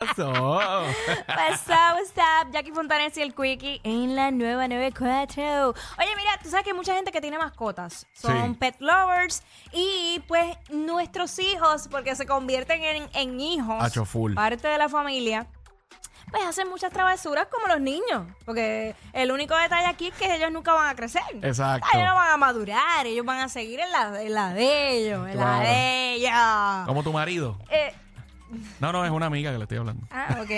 pasó? What's up, what's up? Jackie Fontanes y el Quickie en la nueva 94. Oye, mira, tú sabes que hay mucha gente que tiene mascotas. Son Sí. pet lovers. Y pues nuestros hijos, porque se convierten en, en hijos, Hacho full. parte de la familia, pues hacen muchas travesuras como los niños. Porque el único detalle aquí es que ellos nunca van a crecer. Exacto. Ellos no van a madurar, ellos van a seguir en la, en la de ellos, en la Claro. de ellos. Como tu marido. Eh, No, no, es una amiga que le estoy hablando. Ah, ok.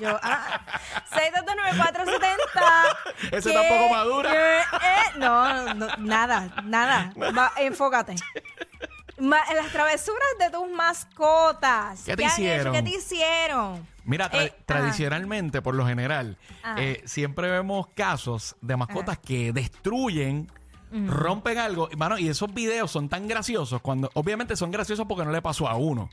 Yo, ah. 6229470. Ese ¿Qué? tampoco madura. ¿Qué? Eh, no, no, nada, nada. Va, enfócate. Ma- en las travesuras de tus mascotas. ¿Qué te han hecho? hicieron? ¿Qué te hicieron? Mira, tra- Eh, ajá. tradicionalmente, por lo general, Ajá. eh, siempre vemos casos de mascotas que destruyen, rompen algo. Mano, y esos videos son tan graciosos cuando, obviamente son graciosos porque no le pasó a uno.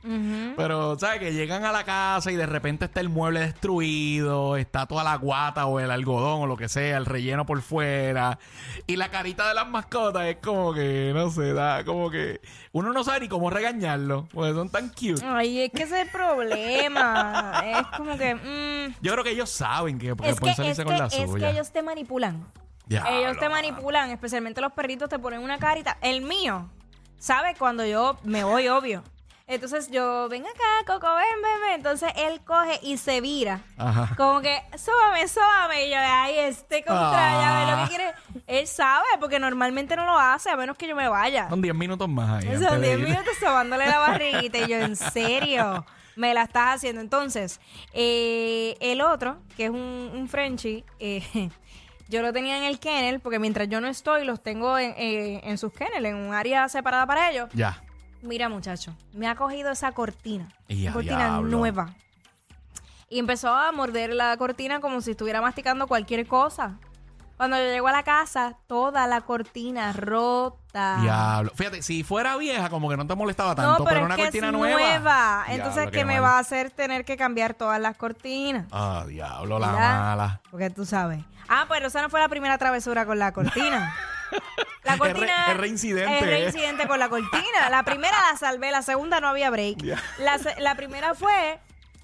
Pero, ¿sabes? Que llegan a la casa y de repente está el mueble destruido, está toda la guata o el algodón o lo que sea, el relleno por fuera. Y la carita de las mascotas es como que, no sé, da como que uno no sabe ni cómo regañarlo, porque son tan cute. Ay, es que ese es el problema. Es como que. mm, Yo creo que ellos saben que, que es que, pueden es, salirse que, con la es suya. que ellos te manipulan. Ellos te manipulan, especialmente los perritos te ponen una carita. El mío, ¿sabe? Cuando yo me voy, obvio. Entonces yo, ven acá, Coco, ven, ven, ven. Entonces él coge y se vira. Ajá. Como que, sóbame, sóbame. Y yo, ay, este contra, ya ve lo Ah. que quiere. Él sabe, porque normalmente no lo hace, a menos que yo me vaya. Son 10 minutos más ahí. Son antes de 10 ir. minutos sobándole la barriguita. Y yo, en serio, me la estás haciendo. Entonces, eh, el otro, que es un, un Frenchie, eh, yo lo tenía en el kennel, porque mientras yo no estoy, los tengo en, eh, en sus kennels, en un área separada para ellos. Ya. Mira, muchacho, me ha cogido esa cortina. Cortina diablo. nueva. Y empezó a morder la cortina como si estuviera masticando cualquier cosa. Cuando yo llego a la casa, toda la cortina rota. Diablo. Fíjate, si fuera vieja, como que no te molestaba No, tanto, pero, pero, es una que cortina es nueva. nueva. Entonces, Diablo, ¿qué me mal. va a hacer tener que cambiar todas las cortinas? Ah, diablo, la ¿Verdad? mala. Porque tú sabes. Ah, pero esa no fue la primera travesura con la cortina. La cortina es reincidente, Es ¿eh? reincidente con la cortina. La primera la salvé, la segunda no había break. La, primera fue.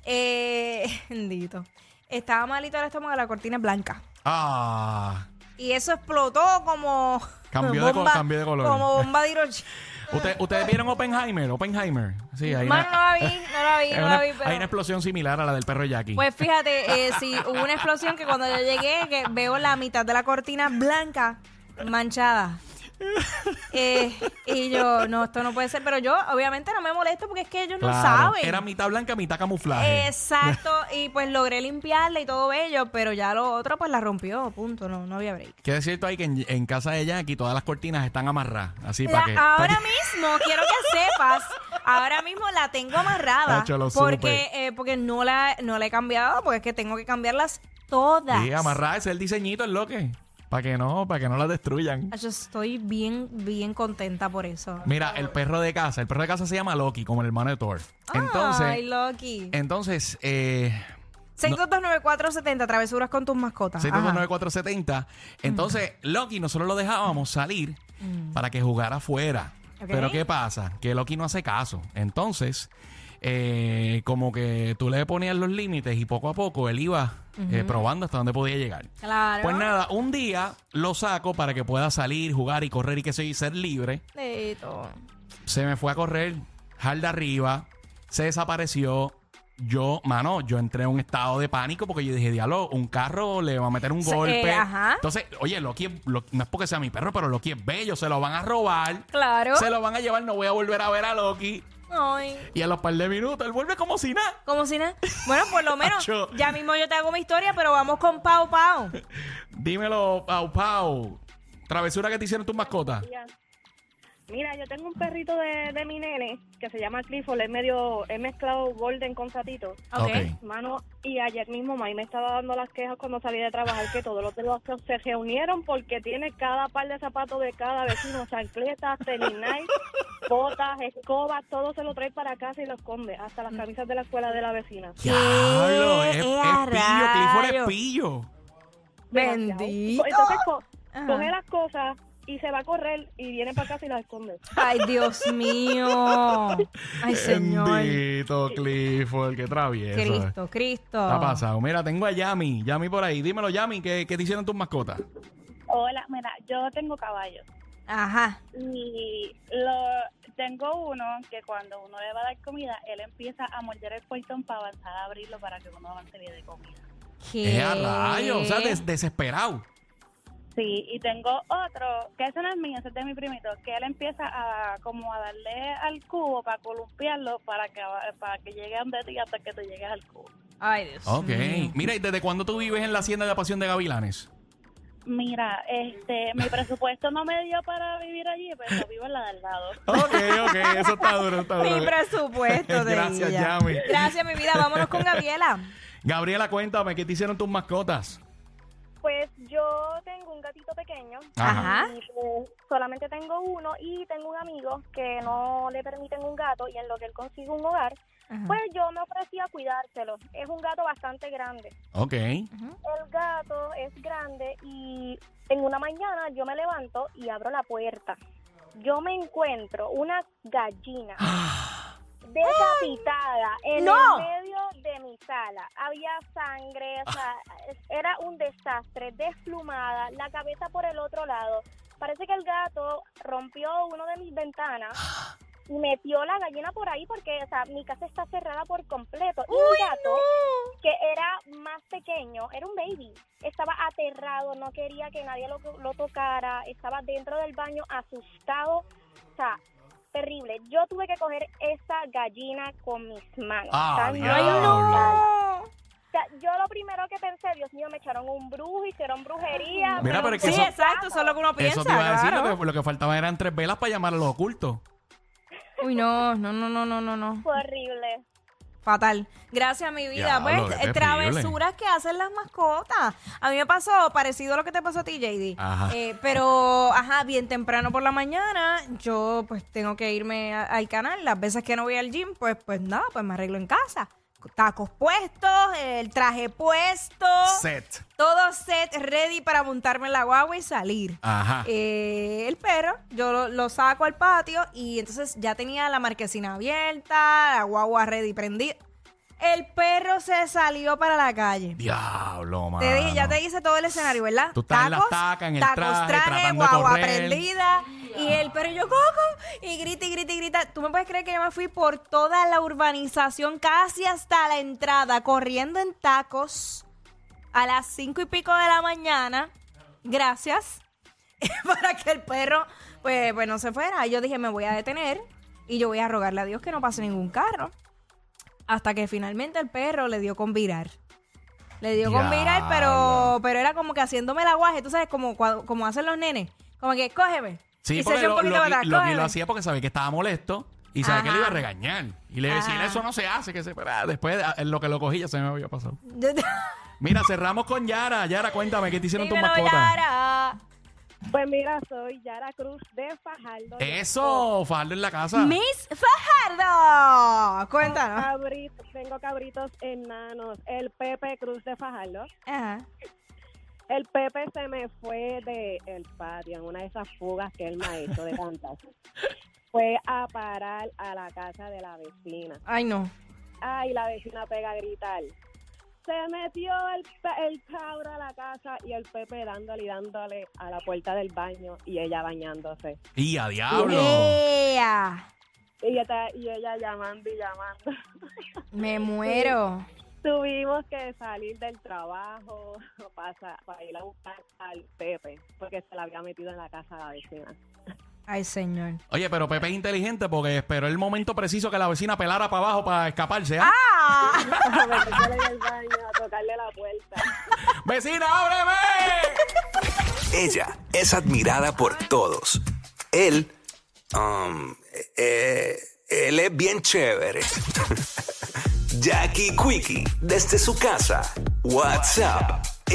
Eh, bendito. Estaba malito el estómago, la cortina es blanca. Ah. Y eso explotó como. Cambió de co- cambió de color. Como bomba de Hiroshima. ¿Usted- ¿Ustedes vieron Oppenheimer? Oppenheimer. Sí, hay Mano, no una, la vi, no la vi, no una- la vi, pero. hay una explosión similar a la del perro Jackie. Pues fíjate, eh, sí, hubo una explosión que cuando yo llegué, que veo la mitad de la cortina blanca manchada. Eh, y yo, no, esto no puede ser, pero yo obviamente no me molesto porque es que ellos no Claro. saben. Era mitad blanca, mitad camuflaje. Exacto, y pues logré limpiarla y todo bello, pero ya lo otro pues la rompió, punto, no, no había break. Que es cierto ahí que en, en casa de Jackie todas las cortinas están amarradas. Así La- para que. ahora que- mismo, quiero que sepas, ahora mismo la tengo amarrada lo porque, eh, porque no la, no la he cambiado, porque es que tengo que cambiarlas todas. Sí, amarrada, ese es el diseñito, el loque. Para que no, para que no las destruyan. Yo estoy bien, bien contenta por eso. Mira, el perro de casa, el perro de casa se llama Loki, como el hermano de Thor. Entonces, Ay, Loki. entonces, eh, 6229470, travesuras con tus mascotas. Ajá. 6229470. Entonces, Loki, nosotros lo dejábamos salir para que jugara afuera. Ok. Pero ¿qué pasa? Que Loki no hace caso. Entonces, eh, como que tú le ponías los límites y poco a poco él iba eh, probando hasta dónde podía llegar. Claro. Pues nada, un día lo saco para que pueda salir, jugar y correr y que sé, y ser libre. Leito. Se me fue a correr, jarda arriba, se desapareció. Yo, mano, yo entré en un estado de pánico porque yo dije, diablo, un carro le va a meter un Se- golpe. eh, ajá. Entonces, oye, Loki, no es porque sea mi perro, pero Loki es bello, se lo van a robar. Claro. Se lo van a llevar, no voy a volver a ver a Loki. Ay. Y a los par de minutos, él vuelve como si nada. Como si nada. Bueno, por lo menos, Acho. ya mismo yo te hago mi historia, pero vamos con Pau Pau. Dímelo, Pau Pau. Travesura que te hicieron tus mascotas. Ya. Mira, yo tengo un perrito de, de mi nene que se llama Clifford, es medio, he mezclado golden con satito. Ok. Ok. Mano, y ayer mismo May me estaba dando las quejas cuando salí de trabajar que todos los de los se reunieron porque tiene cada par de zapatos de cada vecino, chancletas, tenis Nike, botas, escobas, todo se lo trae para casa y lo esconde, hasta las camisas de la escuela de la vecina. Diablo, es, es ¡Eh, a pillo, Clifford es pillo. Bendito. Entonces co- Ajá. coge las cosas, y se va a correr y viene para casa y la esconde. Ay, Dios mío. Ay, Señor. Bendito Clifford, qué travieso. Cristo, Cristo. Está pasado. Mira, tengo a Yami. Yami por ahí. Dímelo, Yami, ¿qué, qué te hicieron tus mascotas? Hola, mira, yo tengo caballos Ajá. y lo, tengo uno que cuando uno le va a dar comida, él empieza a morder el portón para avanzar a abrirlo para que uno avance bien de comida. ¿Qué? Es a rayos. O sea, des- desesperado. Sí, y tengo otro, que ese no es mío, ese es de mi primito, que él empieza a como a darle al cubo para columpiarlo para que para que llegue a donde ti hasta que te llegues al cubo. Ay, Dios Ok. mío. Mira, ¿y desde cuándo tú vives en la hacienda de Pasión de Gavilanes? Mira, este, mi presupuesto no me dio para vivir allí, pero vivo en la del lado. Ok, ok. Eso está duro, está duro. Mi presupuesto de Gracias, ella. Yami. Gracias, mi vida. Vámonos con Gabriela. Gabriela, cuéntame, ¿qué te hicieron tus mascotas? Pues yo tengo un gatito pequeño. Ajá. Y, pues, solamente tengo uno y tengo un amigo que no le permiten un gato y en lo que él consigue un hogar, Ajá. pues yo me ofrecí a cuidárselo. Es un gato bastante grande. Ok. El gato es grande y en una mañana yo me levanto y abro la puerta. Yo me encuentro una gallina decapitada en ¡No! el medio de mi sala. Había sangre, o sea, era un desastre, desplumada, la cabeza por el otro lado. Parece que el gato rompió uno de mis ventanas y metió la gallina por ahí porque, o sea, mi casa está cerrada por completo. Y el gato que era más pequeño, era un baby. Estaba aterrado, no quería que nadie lo, lo tocara, estaba dentro del baño asustado, o sea, terrible. Yo tuve que coger esa gallina con mis manos. Ah. Ay, no. o sea, yo lo primero que pensé, Dios mío, me echaron un brujo, hicieron brujería. Mira, pero es que Sí, eso- exacto. Eso es lo que uno piensa. Eso te iba a decir, claro. lo que, lo que faltaba eran tres velas para llamar a los ocultos. Uy, no, no, no, no, no, no, no. Fue horrible. Fatal. Gracias, mi vida. Pues, qué travesuras que hacen las mascotas. A mí me pasó parecido a lo que te pasó a ti, JD. Ajá. Eh, pero, ajá, bien temprano por la mañana, yo pues tengo que irme a- al canal. Las veces que no voy al gym, pues, pues nada, pues me arreglo en casa. Tacos puestos, el traje puesto, Set. todo set ready para montarme en la guagua y salir. Ajá. Eh, el perro, yo lo, lo saco al patio y entonces ya tenía la marquesina abierta, la guagua ready prendida. El perro se salió para la calle. Diablo, mano. Te dije, ya te hice todo el escenario, ¿verdad? Tú estás en las tacas, en el traje, guagua prendida. Y el perro y yo, Coco, y grita y grita y grita. Tú me puedes creer que yo me fui por toda la urbanización, casi hasta la entrada, corriendo en tacos a las cinco y pico de la mañana. Gracias. para que el perro, pues, pues no se fuera. Yo dije, me voy a detener y yo voy a rogarle a Dios que no pase ningún carro. Hasta que finalmente el perro le dio con virar. Le dio con virar, pero, pero era como que haciéndome el aguaje, tú sabes, como, como hacen los nenes. Como que, cógeme. Sí, y porque lo, lo- lo- hacía porque sabía que estaba molesto y sabía que le iba a regañar. Y le iba a decir, Ajá. eso no se hace, que se... pero, ah, después, ah, en lo que lo cogí ya se me había pasado. Mira, cerramos con Yara. Yara, cuéntame, ¿qué te hicieron tus Dímelo, mascotas? Yara. Pues mira, soy Yara Cruz de Fajardo. Eso, Fajardo en la casa. Miss Fajardo. Cuéntanos. Cabritos, tengo cabritos enanos. El Pepe Cruz de Fajardo. Ajá. El Pepe se me fue de el patio en una de esas fugas que él me ha hecho de tantas. Fue a parar a la casa de la vecina. Ay, no. Ay, la vecina pega a gritar. Se metió el, el cabro a la casa y el Pepe dándole y dándole a la puerta del baño y ella bañándose. Y a diablo. Ea. Y ella, y ella llamando y llamando. Me muero. Tuvimos que salir del trabajo para, para ir a buscar al Pepe porque se la había metido en la casa de la vecina. Ay, señor. Oye, pero Pepe es inteligente porque esperó el momento preciso que la vecina pelara para abajo para escaparse. ¿ah? ¡Ah! A meterse en el baño, a tocarle la puerta. ¡Vecina, ábreme! Ella es admirada por todos. Él, um, eh, él es bien chévere. Jackie Quickie, desde su casa. WhatsApp